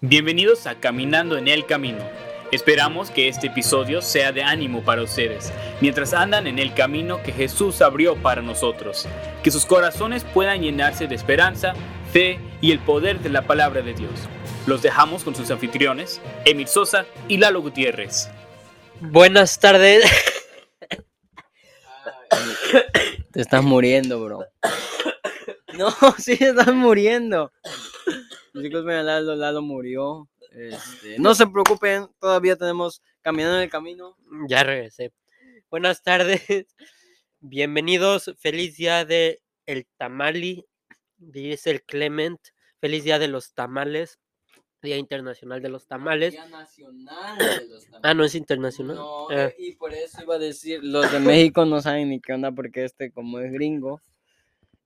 Bienvenidos a Caminando en el Camino. Esperamos que este episodio sea de ánimo para ustedes, mientras andan en el camino que Jesús abrió para nosotros. Que sus corazones puedan llenarse de esperanza, fe y el poder de la palabra de Dios. Los dejamos con sus anfitriones, Emil Sosa y Lalo Gutiérrez. Buenas tardes. Te estás muriendo, bro. No, sí, te estás muriendo. Chicos, vean, Lalo, Lalo murió. Este, no se preocupen, todavía tenemos caminando en el camino. Ya regresé. Buenas tardes. Bienvenidos. Feliz día de el tamali. Dice el Clement. Feliz día de los tamales. Día Internacional de los Tamales. Día nacional de los Ah, no es internacional. No, Ah, y por eso iba a decir, los de México no saben ni qué onda porque este, como es gringo,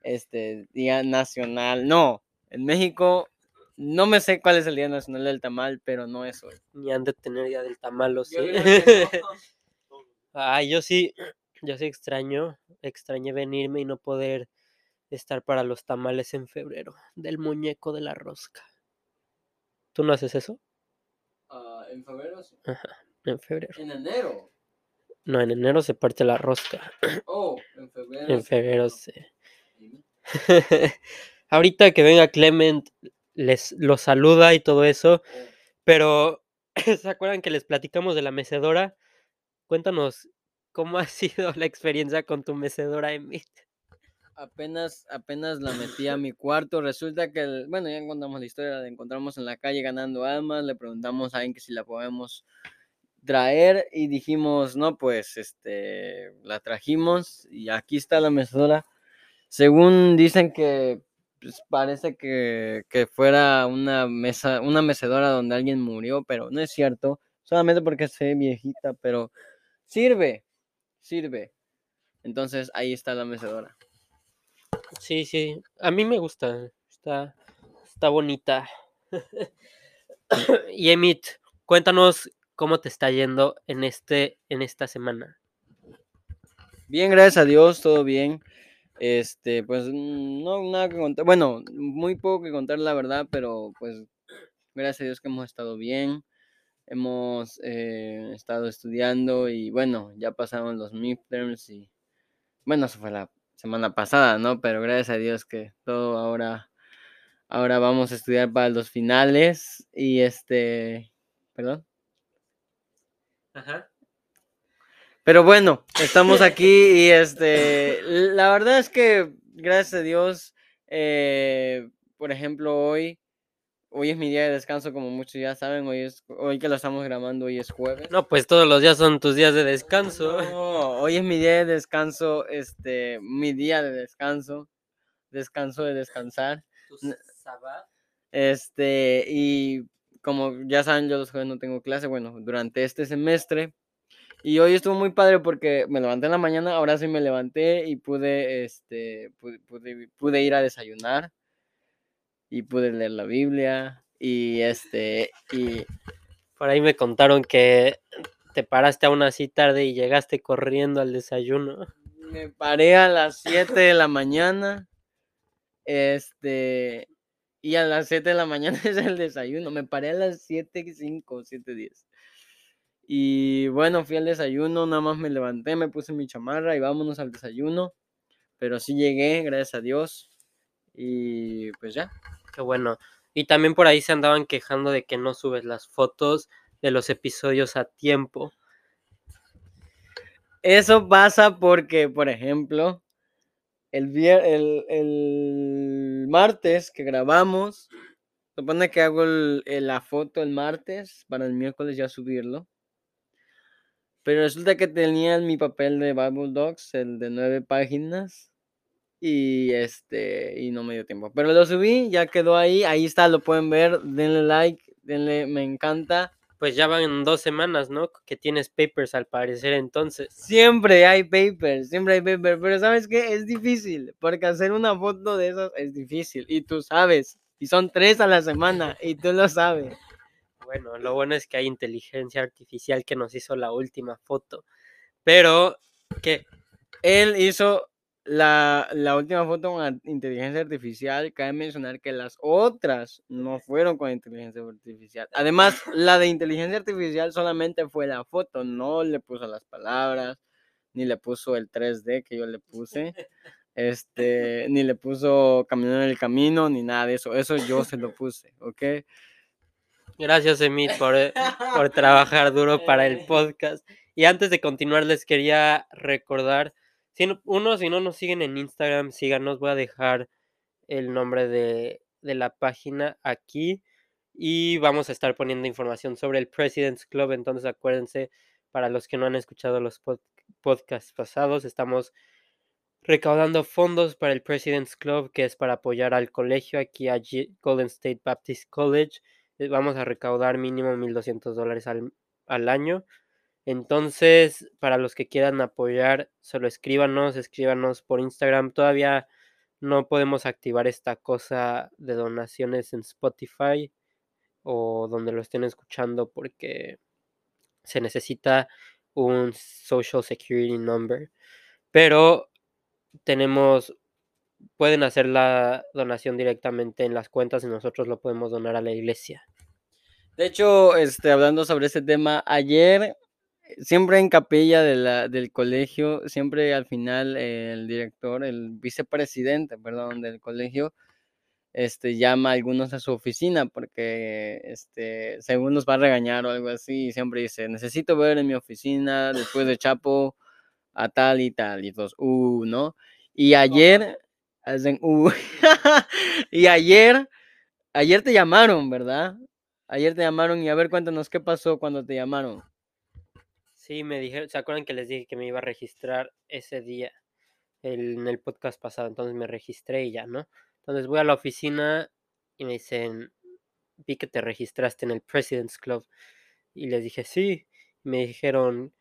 este, día nacional, no, en México no me sé cuál es el día nacional del tamal, pero no es hoy. ni han de tener día del tamal, ¿o sí? Yo. Ay, yo sí, yo sí extraño, extrañé venirme y no poder estar para los tamales en febrero, del muñeco de la rosca. ¿Tú no haces eso? Ah, en febrero, sí. En febrero. en enero, No, en enero se parte la rosca. oh, en febrero. En sí, febrero no. se. Ahorita que venga Clement, les los saluda y todo eso, Oh. pero ¿se acuerdan que les platicamos de la mecedora? Cuéntanos cómo ha sido la experiencia con tu mecedora, Emit. Apenas, apenas la metí a mi cuarto. Resulta que, el- bueno, ya encontramos la historia, la encontramos en la calle ganando almas. Le preguntamos a alguien que si la podemos traer y dijimos, no, pues, este, la trajimos y aquí está la mecedora. Según dicen que pues, parece que, que fuera una mesa, una mecedora donde alguien murió, pero no es cierto. Solamente porque se ve viejita, pero sirve, sirve. Entonces ahí está la mecedora. Sí, sí, a mí me gusta, está, está bonita. y Emit, cuéntanos cómo te está yendo en este, en esta semana. Bien, gracias a Dios, todo bien. Este, pues no nada que contar. Bueno, muy poco que contar la verdad, pero pues gracias a Dios que hemos estado bien. Hemos eh, estado estudiando y bueno, ya pasamos los midterms y bueno, eso fue la semana pasada, ¿no? Pero gracias a Dios que todo ahora ahora vamos a estudiar para los finales y este, perdón. Ajá. Pero bueno, estamos aquí y este, la verdad es que gracias a Dios, eh, por ejemplo, hoy, hoy es mi día de descanso, como muchos ya saben, hoy es, hoy que lo estamos grabando, hoy es jueves. No, pues todos los días son tus días de descanso. No, hoy es mi día de descanso, este, mi día de descanso, descanso de descansar, este, y como ya saben, yo los jueves no tengo clase, bueno, durante este semestre. Y hoy estuvo muy padre porque me levanté en la mañana, ahora sí me levanté y pude, este, pude, pude- pude ir a desayunar y pude leer la Biblia y este, y Por ahí me contaron que te paraste aún así tarde y llegaste corriendo al desayuno. me paré a las 7 de la mañana, este, y a las 7 de la mañana es el desayuno, me paré a las 7.05, 7.10. Y bueno, fui al desayuno, nada más me levanté, me puse mi chamarra y vámonos al desayuno. Pero sí llegué, gracias a Dios. Y pues ya. Qué bueno. Y también por ahí se andaban quejando de que no subes las fotos de los episodios a tiempo. Eso pasa porque, por ejemplo, el, vier- el, el martes que grabamos, supone que hago el- la foto el martes para el miércoles ya subirlo. Pero resulta que tenía en mi papel de Bible Docs, el de nueve páginas. Y este, y no me dio tiempo. Pero lo subí, ya quedó ahí. Ahí está, lo pueden ver. Denle like, denle me encanta. Pues ya van dos semanas, ¿no? Que tienes papers al parecer entonces. Siempre hay papers, siempre hay papers. Pero ¿sabes qué? Es difícil. Porque hacer una foto de esas es difícil. Y tú sabes. Y son tres a la semana. Y tú lo sabes. Bueno, lo bueno es que hay inteligencia artificial que nos hizo la última foto. Pero, ¿qué? Él hizo la, la última foto con inteligencia artificial, cabe mencionar que las otras no fueron con inteligencia artificial. Además, la de inteligencia artificial solamente fue la foto, no le puso las palabras, ni le puso el 3D que yo le puse, este, ni le puso caminando en el camino, ni nada de eso. Eso yo se lo puse, ¿ok? Gracias, Emit, por, eh, por trabajar duro para el podcast. Y antes de continuar, les quería recordar, si uno, si no nos siguen en Instagram, síganos, voy a dejar el nombre de, de la página aquí y vamos a estar poniendo información sobre el President's Club, entonces acuérdense, para los que no han escuchado los podcasts pasados, estamos recaudando fondos para el President's Club, que es para apoyar al colegio aquí a Golden State Baptist College. Eh, vamos a recaudar mínimo 1.200 dólares al, al año. Entonces, para los que quieran apoyar, solo escríbanos, escríbanos por Instagram. Todavía no podemos activar esta cosa de donaciones en Spotify o donde lo estén escuchando porque se necesita un social security number. Pero tenemos, pueden hacer la donación directamente en las cuentas y nosotros lo podemos donar a la iglesia. De hecho, este, hablando sobre ese tema, ayer, siempre en capilla de la, del colegio, siempre al final el director, el vicepresidente, perdón, del colegio, este, llama a algunos a su oficina porque, este, según nos va a regañar o algo así, y siempre dice, necesito ver en mi oficina después de Chapo a tal y tal, y todos, uh, ¿no? Y ayer, hacen, uh, y ayer, ayer te llamaron, ¿verdad? Ayer te llamaron y a ver, cuéntanos qué pasó cuando te llamaron. Sí, me dijeron, ¿se acuerdan que les dije que me iba a registrar ese día en el podcast pasado? Entonces me registré y ya, ¿no? Entonces voy a la oficina y me dicen, vi que te registraste en el President's Club. Y les dije, sí. Me dijeron,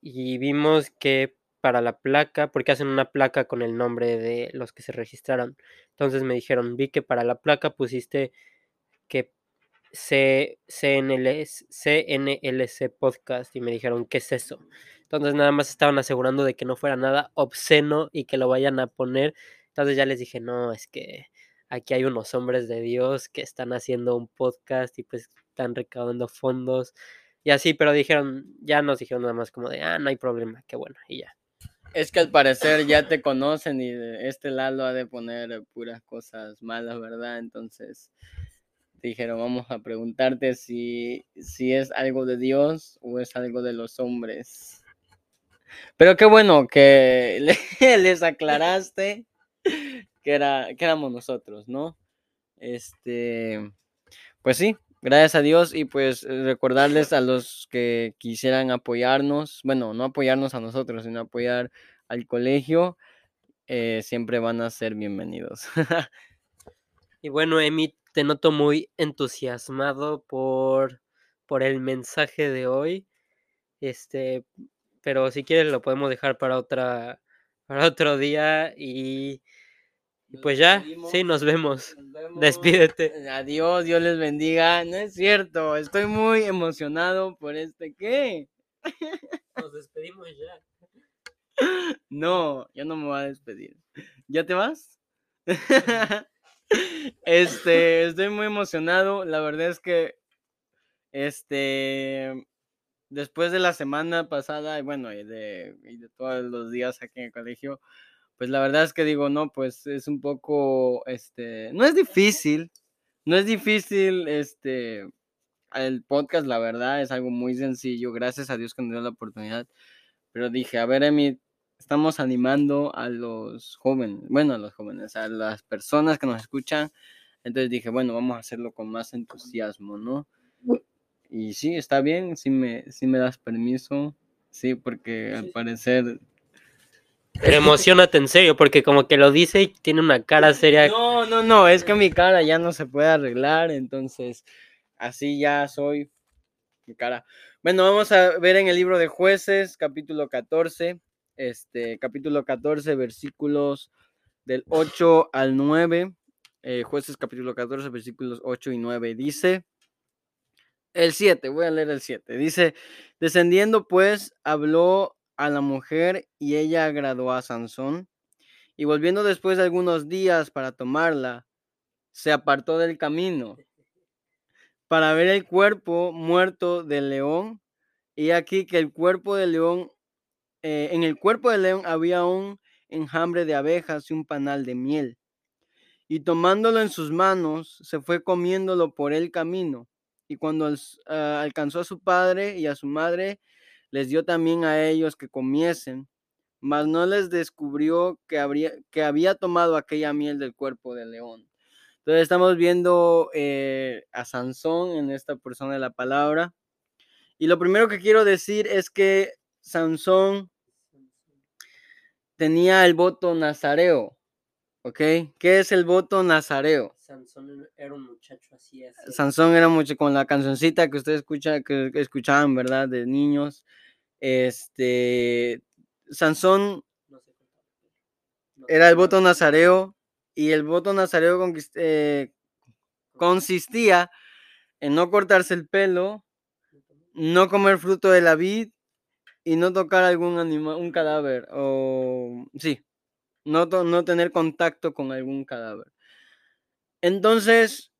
y vimos que para la placa, porque hacen una placa con el nombre de los que se registraron. Entonces me dijeron, vi que para la placa pusiste C, CNLC, CNLC Podcast y me dijeron, ¿qué es eso? Entonces nada más estaban asegurando de que no fuera nada obsceno y que lo vayan a poner. Entonces ya les dije, no, es que aquí hay unos hombres de Dios que están haciendo un podcast y pues están recaudando fondos y así, pero dijeron, ya nos dijeron nada más como de, ah, no hay problema, qué bueno, y ya. Es que al parecer ya te conocen y este lado ha de poner puras cosas malas, ¿verdad? Entonces dijeron, vamos a preguntarte si, si es algo de Dios o es algo de los hombres. Pero qué bueno que les aclaraste que, era, que éramos nosotros, ¿no? Este, pues sí, Gracias a Dios y pues recordarles a los que quisieran apoyarnos, bueno, no apoyarnos a nosotros, sino apoyar al colegio, eh, siempre van a ser bienvenidos. y bueno, Emi, te noto muy entusiasmado por, por el mensaje de hoy. Este, pero si quieres lo podemos dejar para otra para otro día y pues ya, sí, nos vemos. Despídete. Adiós, Dios les bendiga. No es cierto, estoy muy emocionado por este qué. Nos despedimos ya. No, yo no me voy a despedir. ¿Ya te vas? Este, estoy muy emocionado. La verdad es que, este, después de la semana pasada, y bueno, y de, todos los días aquí en el colegio, pues la verdad es que digo, no, pues es un poco, este, no es difícil, no es difícil, este, el podcast, la verdad, es algo muy sencillo, gracias a Dios que nos dio la oportunidad, pero dije, a ver, Emi, estamos animando a los jóvenes, bueno, a los jóvenes, a las personas que nos escuchan, entonces dije, bueno, vamos a hacerlo con más entusiasmo, ¿no? Y sí, está bien, sí me, sí me das permiso, sí, porque al parecer pero emocionate en serio, porque como que lo dice y tiene una cara seria. No, no, no, es que mi cara ya no se puede arreglar, entonces así ya soy mi cara. Bueno, vamos a ver en el libro de jueces, capítulo 14, este, capítulo 14, versículos del 8 al 9. Eh, jueces, capítulo 14, versículos 8 y 9. Dice, el 7, voy a leer el 7. Dice, descendiendo pues, habló a la mujer y ella agradó a Sansón Y volviendo después de algunos días para tomarla, se apartó del camino para ver el cuerpo muerto del león. Y aquí que el cuerpo del león, eh, en el cuerpo del león había un enjambre de abejas y un panal de miel. Y tomándolo en sus manos, se fue comiéndolo por el camino. Y cuando ah, alcanzó a su padre y a su madre, les dio también a ellos que comiesen, mas no les descubrió que, habría, que había tomado aquella miel del cuerpo del león. Entonces estamos viendo eh, a Sansón en esta persona de la palabra. Y lo primero que quiero decir es que Sansón tenía el voto nazareo. ¿Ok? ¿Qué es el voto nazareo? Sansón era un muchacho así. Sansón era mucho con la cancioncita que ustedes escucha, que escuchaban, ¿verdad? De niños. Este. Sansón era el voto nazareo. Y el voto nazareo eh, consistía en no cortarse el pelo, no comer fruto de la vid y no tocar algún animal, un cadáver. O sí, no, no tener contacto con algún cadáver. Entonces,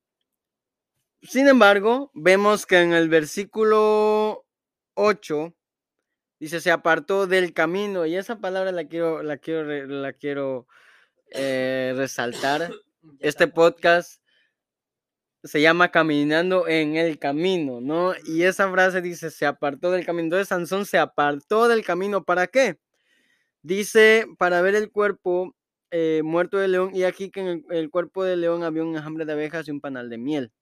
sin embargo, vemos que en el versículo 8 dice, se apartó del camino, y esa palabra la quiero, la quiero, la quiero eh, resaltar. Este podcast se llama Caminando en el Camino, ¿no? Y esa frase dice, se apartó del camino. Entonces Sansón se apartó del camino, ¿para qué? Dice, para ver el cuerpo eh, muerto de león, y aquí que en el, cuerpo del león había un enjambre de abejas y un panal de miel.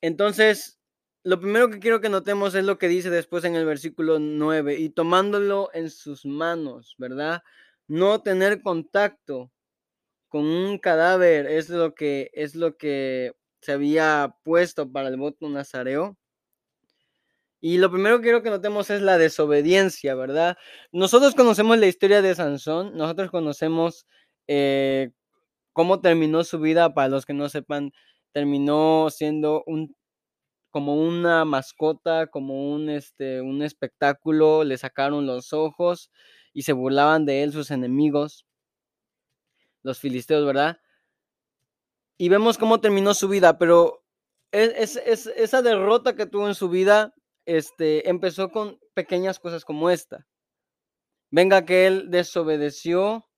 Entonces, lo primero que quiero que notemos es lo que dice después en el versículo 9, y tomándolo en sus manos, ¿verdad? No tener contacto con un cadáver es lo que es lo que se había puesto para el voto nazareo. Y lo primero que quiero que notemos es la desobediencia, ¿verdad? Nosotros conocemos la historia de Sansón, nosotros conocemos eh, cómo terminó su vida, para los que no sepan, terminó siendo un como una mascota, como un, este, un espectáculo, le sacaron los ojos y se burlaban de él sus enemigos, los filisteos, ¿verdad? Y vemos cómo terminó su vida, pero es, es, esa derrota que tuvo en su vida este, empezó con pequeñas cosas como esta. Venga que él desobedeció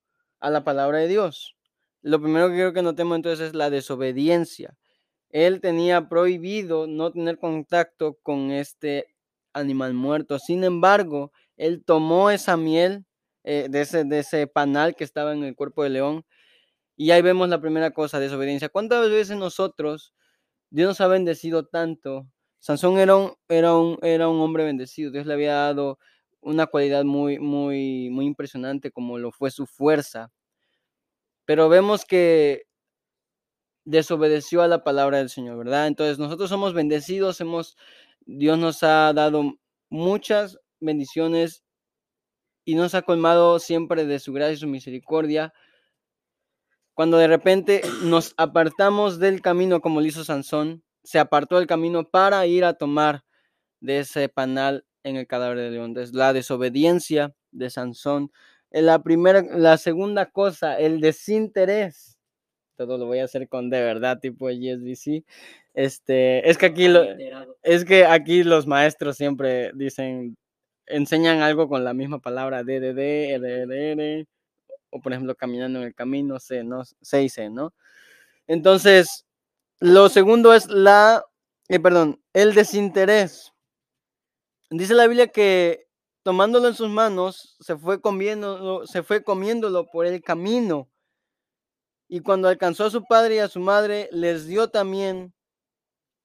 a la palabra de Dios. Lo primero que quiero que notemos entonces es la desobediencia. Él tenía prohibido no tener contacto con este animal muerto. Sin embargo, él tomó esa miel eh, de, ese, de ese panal que estaba en el cuerpo de león y ahí vemos la primera cosa, desobediencia. ¿Cuántas veces nosotros, Dios nos ha bendecido tanto Sansón era un, era un, era un hombre bendecido. Dios le había dado una cualidad muy, muy, muy impresionante como lo fue su fuerza. Pero vemos que desobedeció a la palabra del Señor, ¿verdad? Entonces nosotros somos bendecidos, hemos, Dios nos ha dado muchas bendiciones y nos ha colmado siempre de su gracia y su misericordia. Cuando de repente nos apartamos del camino como lo hizo Sansón, se apartó del camino para ir a tomar de ese panal en el cadáver de león. Entonces, la desobediencia de Sansón. La primera, la segunda cosa, el desinterés. Todo lo voy a hacer con de verdad, tipo GSBC. Este, es que aquí lo, es que aquí los maestros siempre dicen, enseñan algo con la misma palabra D, D, D, D, D, D, o por ejemplo, caminando en el camino, C, ¿no? C y C, ¿no? Entonces, lo segundo es la, eh, perdón, el desinterés. Dice la Biblia que tomándolo en sus manos, se fue comiéndolo, se fue comiéndolo por el camino. Y cuando alcanzó a su padre y a su madre, les dio también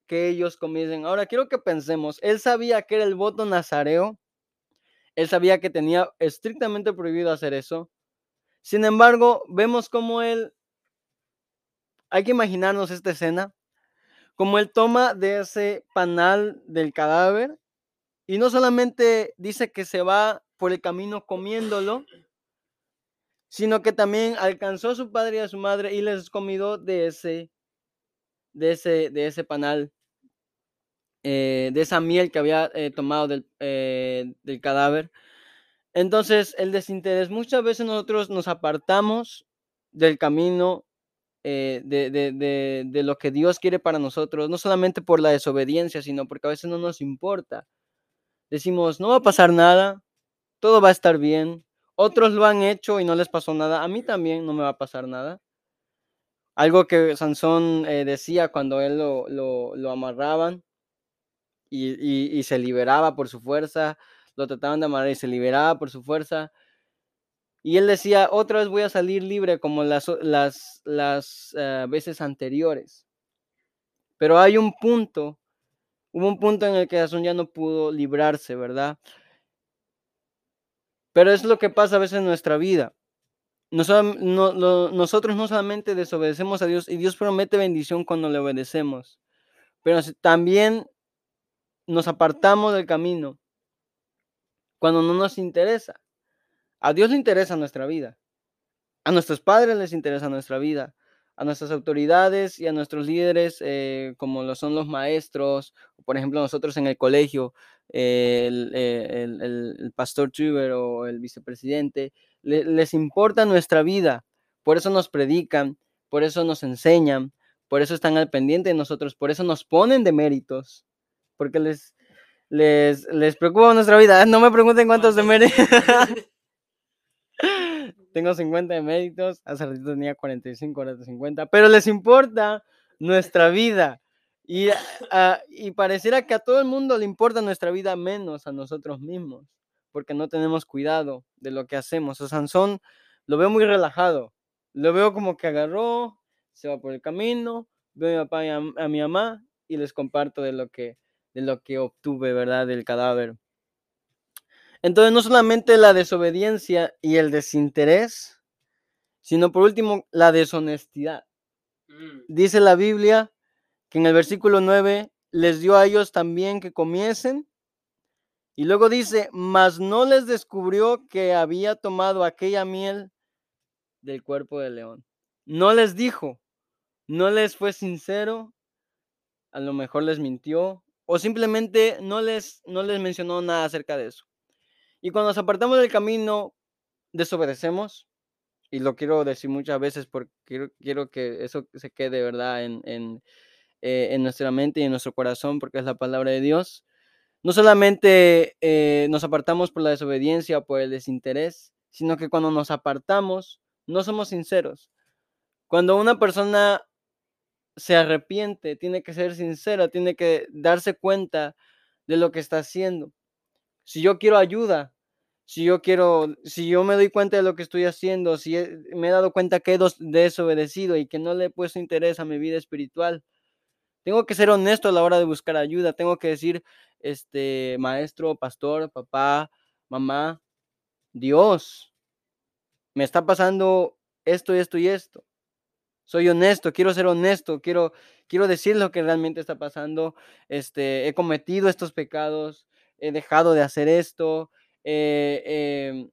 que ellos comiesen. Ahora quiero que pensemos, él sabía que era el voto nazareo, él sabía que tenía estrictamente prohibido hacer eso. Sin embargo, vemos cómo él hay que imaginarnos esta escena, como él toma de ese panal del cadáver y no solamente dice que se va por el camino comiéndolo, sino que también alcanzó a su padre y a su madre y les comido de ese, de ese, de ese panal, eh, de esa miel que había eh, tomado del, eh, del cadáver. Entonces, el desinterés, muchas veces nosotros nos apartamos del camino de, de, de, de, lo que Dios quiere para nosotros, no solamente por la desobediencia, sino porque a veces no nos importa. Decimos, no va a pasar nada, todo va a estar bien. Otros lo han hecho y no les pasó nada. A mí también no me va a pasar nada. Algo que Sansón decía cuando él lo, lo, lo amarraban y, y, se liberaba por su fuerza, lo trataban de amarrar y se liberaba por su fuerza. Y él decía, otra vez voy a salir libre como las, las, las uh, veces anteriores. Pero hay un punto, hubo un punto en el que Sansón ya no pudo librarse, ¿verdad? Pero es lo que pasa a veces en nuestra vida. Nosotros no solamente desobedecemos a Dios y Dios promete bendición cuando le obedecemos, pero también nos apartamos del camino cuando no nos interesa. A Dios le interesa nuestra vida. A nuestros padres les interesa nuestra vida. A nuestras autoridades y a nuestros líderes, eh, como lo son los maestros, por ejemplo, nosotros en el colegio, eh, el, el, el, el, pastor Truber o el vicepresidente, le, les importa nuestra vida. Por eso nos predican, por eso nos enseñan, por eso están al pendiente de nosotros, por eso nos ponen de méritos, porque les, les, les preocupa nuestra vida. No me pregunten cuántos de méritos. Tengo 50 de méritos, hace ratito tenía 45, ahora 50, pero les importa nuestra vida. Y, uh, y pareciera que a todo el mundo le importa nuestra vida menos a nosotros mismos, porque no tenemos cuidado de lo que hacemos. A Sansón lo veo muy relajado, lo veo como que agarró, se va por el camino, veo a mi papá y a, a mi mamá y les comparto de lo que, de lo que obtuve, ¿verdad? Del cadáver. Entonces, no solamente la desobediencia y el desinterés, sino por último, la deshonestidad. Mm. Dice la Biblia que en el versículo 9 les dio a ellos también que comiesen. Y luego dice, mas no les descubrió que había tomado aquella miel del cuerpo del león. No les dijo, no les fue sincero, a lo mejor les mintió, o simplemente no les, no les mencionó nada acerca de eso. Y cuando nos apartamos del camino, desobedecemos. Y lo quiero decir muchas veces porque quiero, que eso se quede, ¿verdad? En, en, eh, en, nuestra mente y en nuestro corazón, porque es la palabra de Dios. No solamente eh, nos apartamos por la desobediencia por el desinterés, sino que cuando nos apartamos, no somos sinceros. Cuando una persona se arrepiente, tiene que ser sincera, tiene que darse cuenta de lo que está haciendo. Si yo quiero ayuda, si yo quiero, si yo me doy cuenta de lo que estoy haciendo, si he, me he dado cuenta que he desobedecido y que no le he puesto interés a mi vida espiritual, tengo que ser honesto a la hora de buscar ayuda. Tengo que decir, este, maestro, pastor, papá, mamá, Dios, me está pasando esto, esto y esto. Soy honesto, quiero ser honesto, quiero, quiero decir lo que realmente está pasando. Este, he cometido estos pecados, he dejado de hacer esto, eh, eh,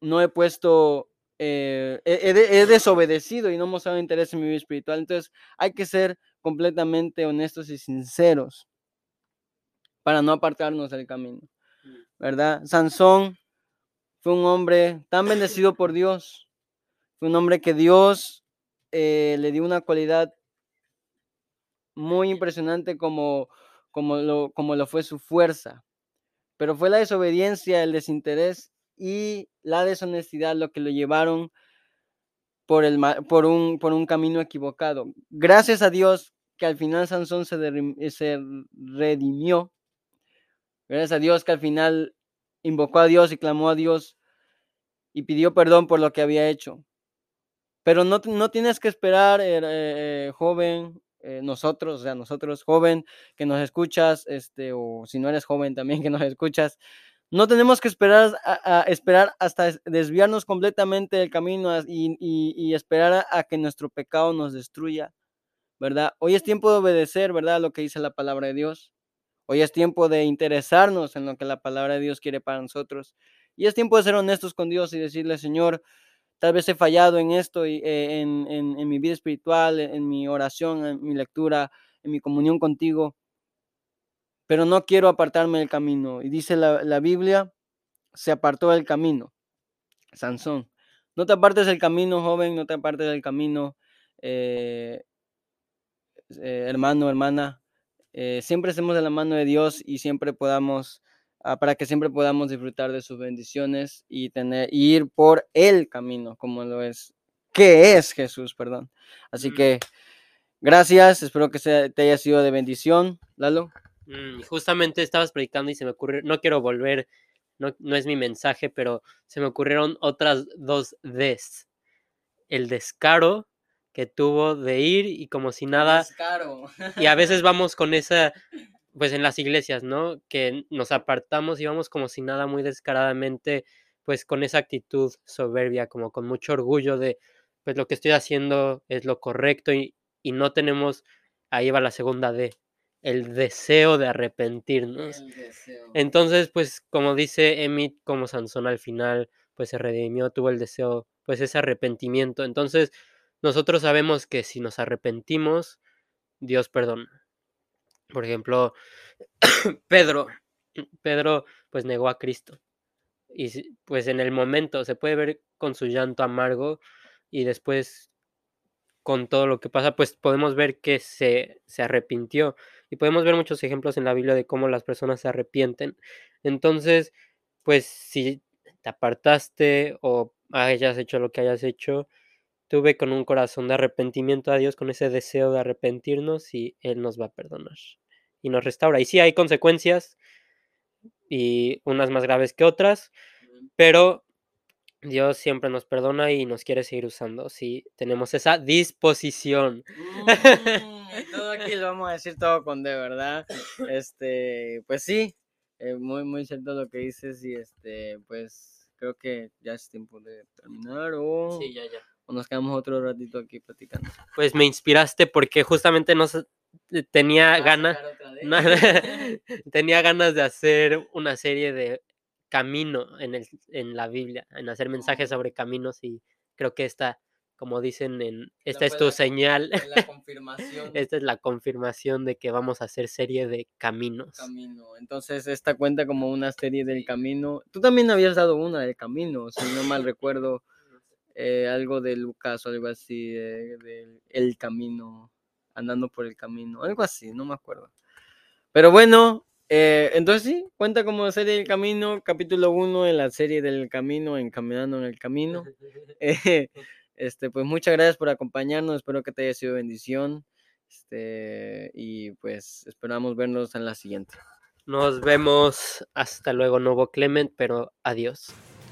no he puesto, eh, he, he, desobedecido y no he mostrado interés en mi vida espiritual. Entonces hay que ser completamente honestos y sinceros para no apartarnos del camino, ¿verdad? Sansón fue un hombre tan bendecido por Dios, fue un hombre que Dios eh, le dio una cualidad muy impresionante como, como, lo, como lo fue su fuerza, pero fue la desobediencia, el desinterés y la deshonestidad lo que lo llevaron por, el, por, un, por un camino equivocado. Gracias a Dios que al final Sansón se, de, se redimió. Gracias a Dios que al final invocó a Dios y clamó a Dios y pidió perdón por lo que había hecho. Pero no, no tienes que esperar, eh, eh, joven, eh, nosotros, o sea, nosotros, joven, que nos escuchas, este, o si no eres joven también que nos escuchas, no tenemos que esperar, a, esperar hasta desviarnos completamente del camino y, y, y esperar a, a, que nuestro pecado nos destruya, ¿verdad? Hoy es tiempo de obedecer, ¿verdad? Lo que dice la palabra de Dios. Hoy es tiempo de interesarnos en lo que la palabra de Dios quiere para nosotros. Y es tiempo de ser honestos con Dios y decirle, Señor, tal vez he fallado en esto, y, eh, en, en, mi vida espiritual, en mi oración, en mi lectura, en mi comunión contigo, pero no quiero apartarme del camino. Y dice la, la Biblia, se apartó del camino. Sansón. No te apartes del camino, joven, no te apartes del camino, eh, eh, hermano, hermana. Siempre estemos de la mano de Dios y siempre podamos, ah, para que siempre podamos disfrutar de sus bendiciones y tener, ir por el camino, como lo es, que es Jesús, perdón. Así que gracias, espero que te haya sido de bendición, Lalo. Mm, justamente estabas predicando y se me ocurrió, no quiero volver, no, no es mi mensaje, pero se me ocurrieron otras dos des. El descaro que tuvo de ir y como si nada. Descaro. Y a veces vamos con esa, pues en las iglesias, ¿no? Que nos apartamos y vamos como si nada muy descaradamente, pues con esa actitud soberbia, como con mucho orgullo de, pues lo que estoy haciendo es lo correcto y, y no tenemos, ahí va la segunda D, el deseo de arrepentirnos. Entonces, pues como dice Emit, como Sansón al final, pues se redimió, tuvo el deseo, pues ese arrepentimiento. Entonces, nosotros sabemos que si nos arrepentimos, Dios perdona. Por ejemplo, Pedro, Pedro pues negó a Cristo. Y pues en el momento se puede ver con su llanto amargo y después con todo lo que pasa, pues podemos ver que se, se arrepintió. Y podemos ver muchos ejemplos en la Biblia de cómo las personas se arrepienten. Entonces, pues si te apartaste o hayas hecho lo que hayas hecho, tuve con un corazón de arrepentimiento a Dios, con ese deseo de arrepentirnos y Él nos va a perdonar y nos restaura. Y sí hay consecuencias y unas más graves que otras, pero Dios siempre nos perdona y nos quiere seguir usando si tenemos esa disposición. Mm, todo aquí lo vamos a decir todo con de verdad. Este, pues sí, eh, muy, muy cierto lo que dices y este, pues creo que ya es tiempo de terminar o, Sí, ya, ya. O nos quedamos otro ratito aquí platicando. Pues me inspiraste porque justamente no sé, tenía ganas, tenía ganas de hacer una serie de camino en, el, en la Biblia, en hacer mensajes sobre caminos y creo que esta, como dicen en, esta es tu señal, La confirmación. esta es la confirmación de que vamos a hacer serie de caminos. camino. Entonces, esta cuenta como una serie del camino. Tú también habías dado una del camino, si no mal recuerdo, eh, algo de Lucas o algo así, de, de el camino, andando por el camino, algo así, no me acuerdo. Pero bueno, eh, entonces sí, cuenta como serie del camino, capítulo 1 en la serie del camino, encaminando en el camino. Eh, este, pues muchas gracias por acompañarnos, espero que te haya sido bendición. Este, y pues esperamos vernos en la siguiente. Nos vemos, hasta luego, Novo Clement, pero adiós.